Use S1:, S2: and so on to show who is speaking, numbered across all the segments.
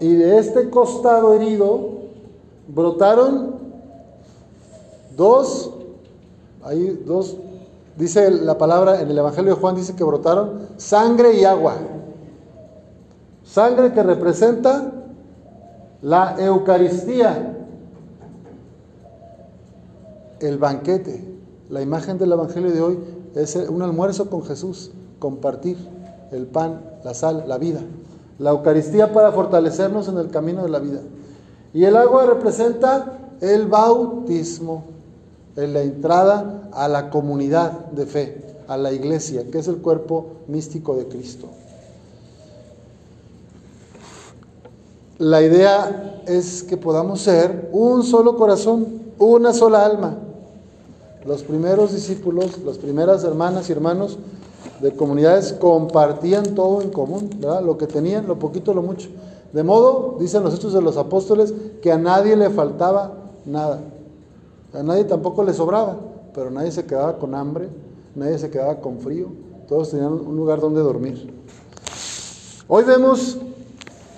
S1: Y de este costado herido brotaron dos, hay dos, dice la palabra en el Evangelio de Juan, dice que brotaron sangre y agua. Sangre que representa la Eucaristía, el banquete. La imagen del Evangelio de hoy es un almuerzo con Jesús, compartir el pan, la sal, la vida. La Eucaristía para fortalecernos en el camino de la vida. Y el agua representa el bautismo, en la entrada a la comunidad de fe, a la iglesia, que es el cuerpo místico de Cristo. La idea es que podamos ser un solo corazón, una sola alma. Los primeros discípulos, las primeras hermanas y hermanos de comunidades compartían todo en común, ¿verdad? Lo que tenían, lo poquito, lo mucho. De modo, dicen los hechos de los apóstoles, que a nadie le faltaba nada. A nadie tampoco le sobraba, pero nadie se quedaba con hambre, nadie se quedaba con frío. Todos tenían un lugar donde dormir. Hoy vemos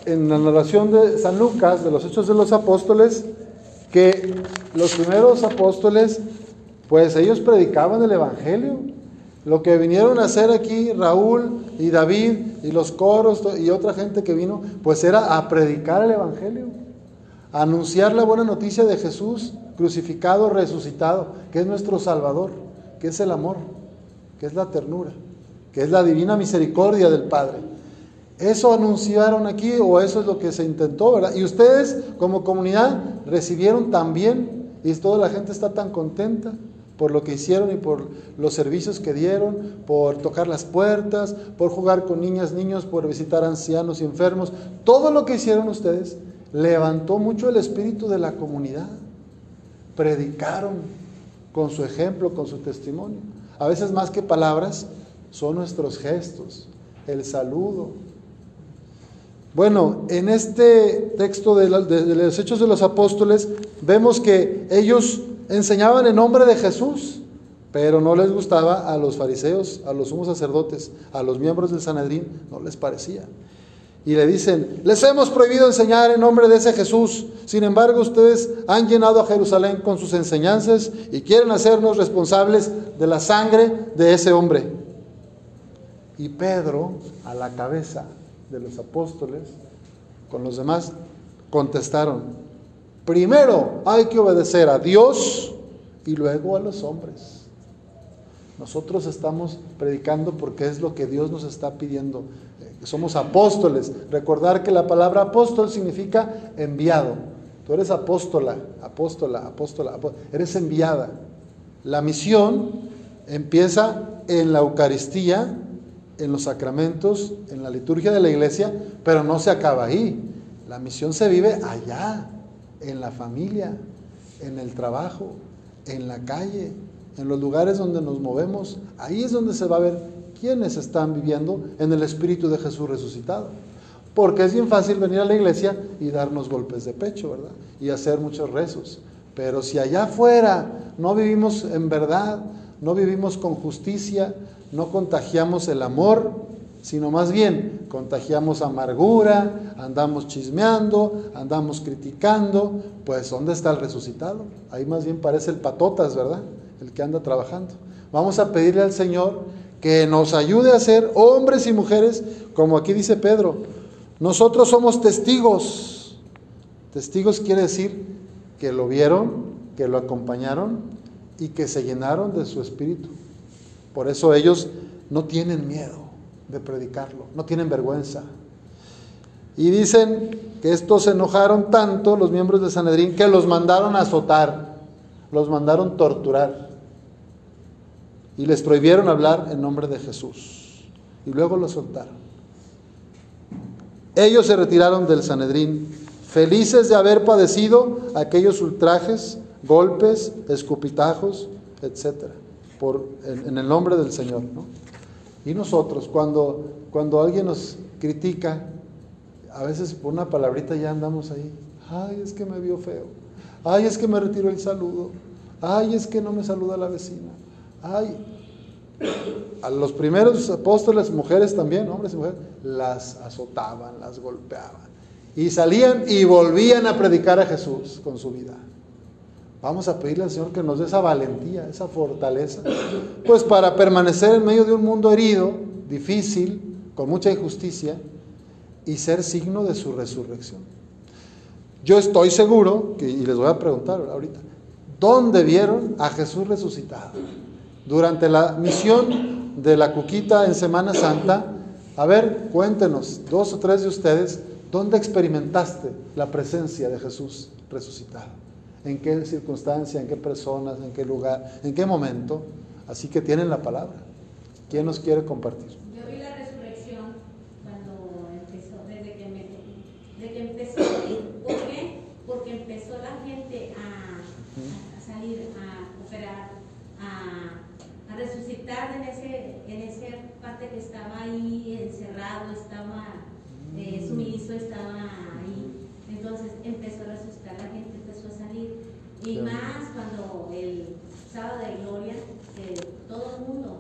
S1: en la narración de San Lucas, de los Hechos de los Apóstoles, que los primeros apóstoles, pues ellos predicaban el Evangelio. Lo que vinieron a hacer aquí Raúl y David y los coros y otra gente que vino, pues era a predicar el Evangelio, anunciar la buena noticia de Jesús crucificado, resucitado, que es nuestro Salvador, que es el amor, que es la ternura, que es la divina misericordia del Padre. Eso anunciaron aquí o eso es lo que se intentó, ¿verdad? Y ustedes como comunidad recibieron también y toda la gente está tan contenta por lo que hicieron y por los servicios que dieron, por tocar las puertas, por jugar con niñas, niños, por visitar ancianos y enfermos. Todo lo que hicieron ustedes levantó mucho el espíritu de la comunidad. Predicaron con su ejemplo, con su testimonio. A veces más que palabras, son nuestros gestos, el saludo, bueno, en este texto de, los Hechos de los Apóstoles vemos que ellos enseñaban en nombre de Jesús, pero no les gustaba a los fariseos, a los sumos sacerdotes, a los miembros del Sanedrín, no les parecía. Y le dicen, les hemos prohibido enseñar en nombre de ese Jesús. Sin embargo, ustedes han llenado a Jerusalén con sus enseñanzas y quieren hacernos responsables de la sangre de ese hombre. Y Pedro, a la cabeza, de los apóstoles con los demás contestaron, primero hay que obedecer a Dios y luego a los hombres. Nosotros estamos predicando porque es lo que Dios nos está pidiendo. Eh, somos apóstoles. Recordar que la palabra apóstol significa enviado. Tú eres apóstola, apóstola, apóstola, apóstola. eres enviada. La misión empieza en la Eucaristía en los sacramentos, en la liturgia de la iglesia, pero no se acaba ahí. La misión se vive allá, en la familia, en el trabajo, en la calle, en los lugares donde nos movemos. Ahí es donde se va a ver quiénes están viviendo en el Espíritu de Jesús resucitado. Porque es bien fácil venir a la iglesia y darnos golpes de pecho, ¿verdad? Y hacer muchos rezos. Pero si allá afuera no vivimos en verdad, no vivimos con justicia, no contagiamos el amor, sino más bien contagiamos amargura, andamos chismeando, andamos criticando, pues ¿dónde está el resucitado? Ahí más bien parece el patotas, ¿verdad? El que anda trabajando. Vamos a pedirle al Señor que nos ayude a ser hombres y mujeres, como aquí dice Pedro, nosotros somos testigos. Testigos quiere decir que lo vieron, que lo acompañaron y que se llenaron de su espíritu. Por eso ellos no tienen miedo de predicarlo, no tienen vergüenza. Y dicen que estos se enojaron tanto los miembros de Sanedrín que los mandaron a azotar, los mandaron torturar y les prohibieron hablar en nombre de Jesús. Y luego los soltaron. Ellos se retiraron del Sanedrín, felices de haber padecido aquellos ultrajes, golpes, escupitajos, etcétera por, en, el nombre del Señor. ¿no? Y nosotros, cuando, cuando alguien nos critica, a veces por una palabrita ya andamos ahí. Ay, es que me vio feo. Ay, es que me retiró el saludo. Ay, es que no me saluda la vecina. Ay, a los primeros apóstoles, mujeres también, hombres y mujeres, las azotaban, las golpeaban. Y salían y volvían a predicar a Jesús con su vida. Vamos a pedirle al Señor que nos dé esa valentía, esa fortaleza, pues para permanecer en medio de un mundo herido, difícil, con mucha injusticia, y ser signo de su resurrección. Yo estoy seguro, y les voy a preguntar ahorita, ¿dónde vieron a Jesús resucitado? Durante la misión de la Cuquita en Semana Santa, a ver, cuéntenos, dos o tres de ustedes, ¿dónde experimentaste la presencia de Jesús resucitado? ¿En qué circunstancia, en qué personas, en qué lugar, en qué momento? Así que tienen la palabra. ¿Quién nos quiere compartir?
S2: en ese, en esa parte que estaba ahí encerrado, estaba eh, sumiso, estaba ahí. Entonces empezó a resucitar, la gente empezó a salir. Y más cuando el sábado de gloria, que todo el mundo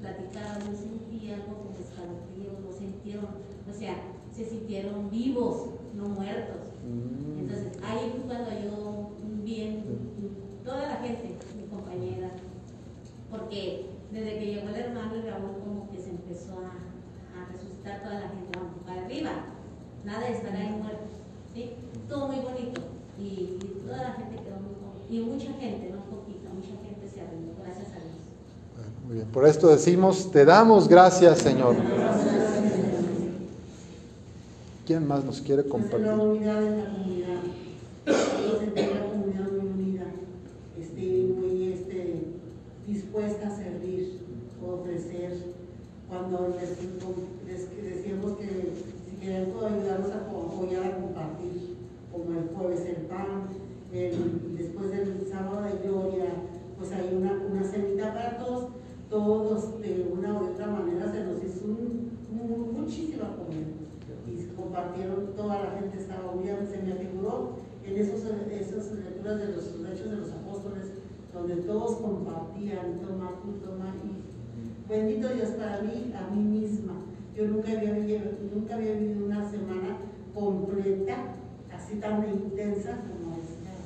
S2: platicaba, yo sentí algo como escalofrío, lo sintieron, o sea, se sintieron vivos, no muertos. Mm. Entonces ahí fue cuando yo vi toda la gente, mi compañera, porque desde que llegó el hermano y Raúl como que se empezó a, a resucitar toda la gente, vamos, para arriba, nada de estar ahí muertos, ¿sí? Todo muy bonito y, toda la gente quedó muy y mucha gente, no poquita, mucha gente se arregló, gracias a Dios.
S1: Bueno, muy bien, por esto decimos, te damos gracias, Señor. ¿Quién más nos quiere compartir?
S3: La unidad de la comunidad. la comunidad muy unida, este, muy este, dispuesta a servir ofrecer, cuando les, decíamos que si quieren ayudarnos a apoyar a compartir, como el jueves el pan, después del sábado de gloria, pues hay una, una cenita para todos, todos de una u otra manera se nos hizo un, muchísima comida y compartieron, toda la gente estaba muy se me figuró en esos, de los hechos de los apóstoles, donde todos compartían, toma tú, toma y Bendito Dios para mí, a mí misma. Yo nunca había, nunca había vivido una semana completa, así tan intensa como esta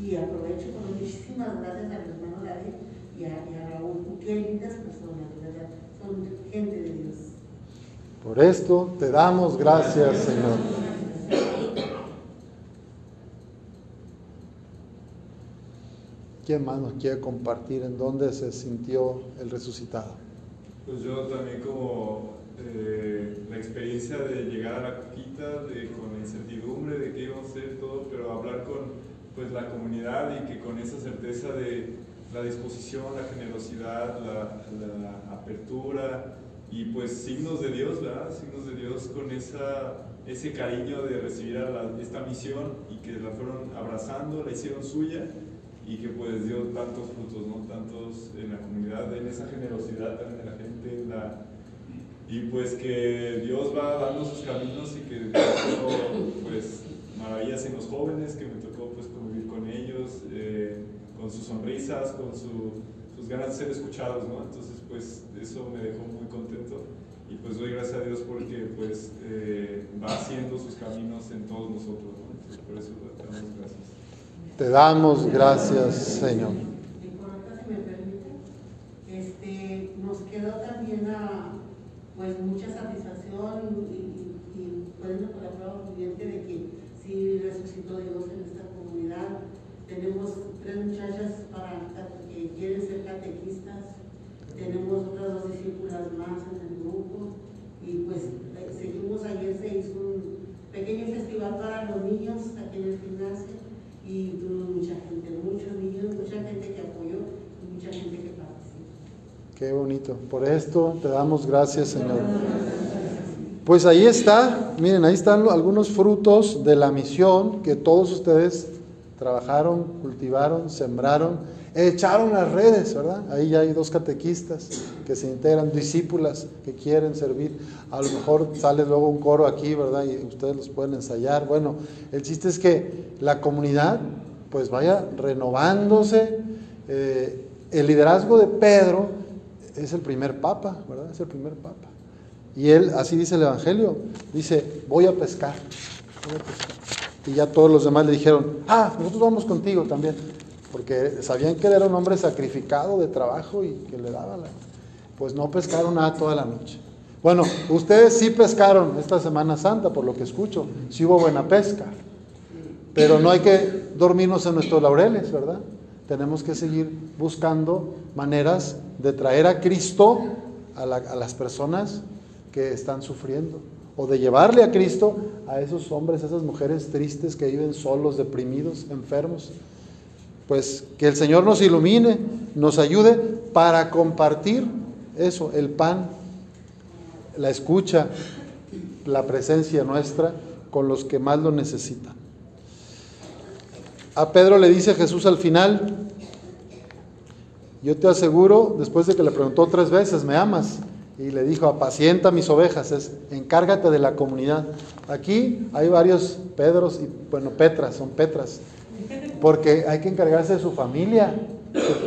S3: Y aprovecho con muchísimas gracias a mi hermano David y a, y a Raúl. Qué lindas personas, ¿verdad? Son gente de Dios.
S1: Por esto te damos gracias, Señor. ¿Quién más nos quiere compartir en dónde se sintió el resucitado?
S4: Pues yo también como eh, la experiencia de llegar a la coquita, de, con la incertidumbre de qué íbamos a hacer todo, pero hablar con pues, la comunidad y que con esa certeza de la disposición, la generosidad, la, apertura y pues signos de Dios, ¿verdad? Signos de Dios con esa, ese cariño de recibir a esta misión y que la fueron abrazando, la hicieron suya y que pues dio tantos frutos, ¿no? Tantos en la comunidad, en esa generosidad también de la gente, la, y pues que Dios va dando sus caminos y que pues maravillas en los jóvenes, que me tocó pues convivir con ellos, eh, con sus sonrisas, con su, sus ganas de ser escuchados, ¿no? Entonces pues eso me dejó muy contento y pues doy gracias a Dios porque pues eh, va haciendo sus caminos en todos nosotros, ¿no? Entonces por eso damos gracias.
S1: Te damos gracias, Señor.
S3: Si me permite, este, nos quedó también a, pues mucha satisfacción y, y, por la prueba viviente de que sí resucitó Dios en esta comunidad. Tenemos tres muchachas para, que quieren ser catequistas, tenemos otras dos discípulas más en el grupo y pues eh, seguimos ayer se hizo un pequeño festival para los niños aquí en el gimnasio y tuvo mucha gente, muchos niños, mucha gente que apoyó y mucha gente que participó.
S1: Qué Por esto te damos gracias, Señor. Pues ahí está, miren, ahí están algunos frutos de la misión que todos ustedes trabajaron, cultivaron, sembraron echaron las redes, ¿verdad? Ahí ya hay dos catequistas que se integran, discípulas que quieren servir. A lo mejor sale luego un coro aquí, ¿verdad? Y ustedes los pueden ensayar. Bueno, el chiste es que la comunidad pues vaya renovándose. Eh, el liderazgo de Pedro es el primer papa, ¿verdad? Es el primer papa. Y él, así dice el Evangelio, dice, voy a pescar. voy a pescar. Y ya todos los demás le dijeron, ah, nosotros vamos contigo también. Porque sabían que él era un hombre sacrificado de trabajo y que le daba la... Pues no pescaron nada toda la noche. Bueno, ustedes sí pescaron esta Semana Santa, por lo que escucho. Sí hubo buena pesca. Pero no hay que dormirnos en nuestros laureles, ¿verdad? Tenemos que seguir buscando maneras de traer a Cristo a, la- a las personas que están sufriendo. O de llevarle a Cristo a esos hombres, a esas mujeres tristes que viven solos, deprimidos, enfermos. Pues que el Señor nos ilumine, nos ayude para compartir eso, el pan, la escucha, la presencia nuestra con los que más lo necesitan. A Pedro le dice Jesús al final, yo te aseguro, después de que le preguntó tres veces, ¿me amas? Y le dijo, apacienta mis ovejas, es, encárgate de la comunidad. Aquí hay varios Pedros y, bueno, Petras, son Petras, porque hay que encargarse de su familia.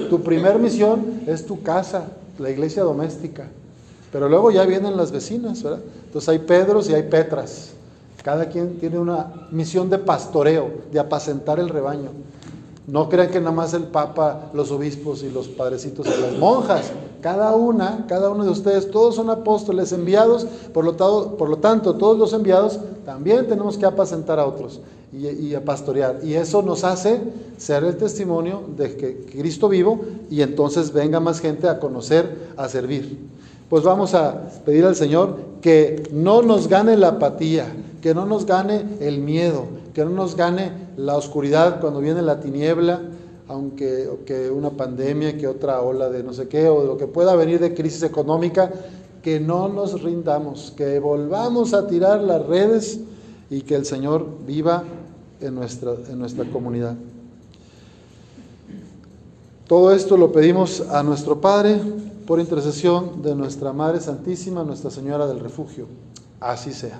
S1: Tu, primer misión es tu casa, la iglesia doméstica. Pero luego ya vienen las vecinas, ¿verdad? Entonces hay Pedros y hay Petras. Cada quien tiene una misión de pastoreo, de apacentar el rebaño. No crean que nada más el Papa, los obispos y los padrecitos y las monjas. Cada una, cada uno de ustedes, todos son apóstoles enviados, por lo, tanto, todos los enviados también tenemos que apacentar a otros y, y a pastorear. Y eso nos hace ser el testimonio de que Cristo vivo y entonces venga más gente a conocer, a servir. Pues vamos a pedir al Señor que no nos gane la apatía, que no nos gane el miedo, que no nos gane la oscuridad cuando viene la tiniebla, aunque que una pandemia, que otra ola de no sé qué, o lo que pueda venir de crisis económica, que no nos rindamos, que volvamos a tirar las redes y que el Señor viva en nuestra, en nuestra comunidad. Todo esto lo pedimos a nuestro Padre por intercesión de nuestra Madre Santísima, Nuestra Señora del Refugio. Así sea.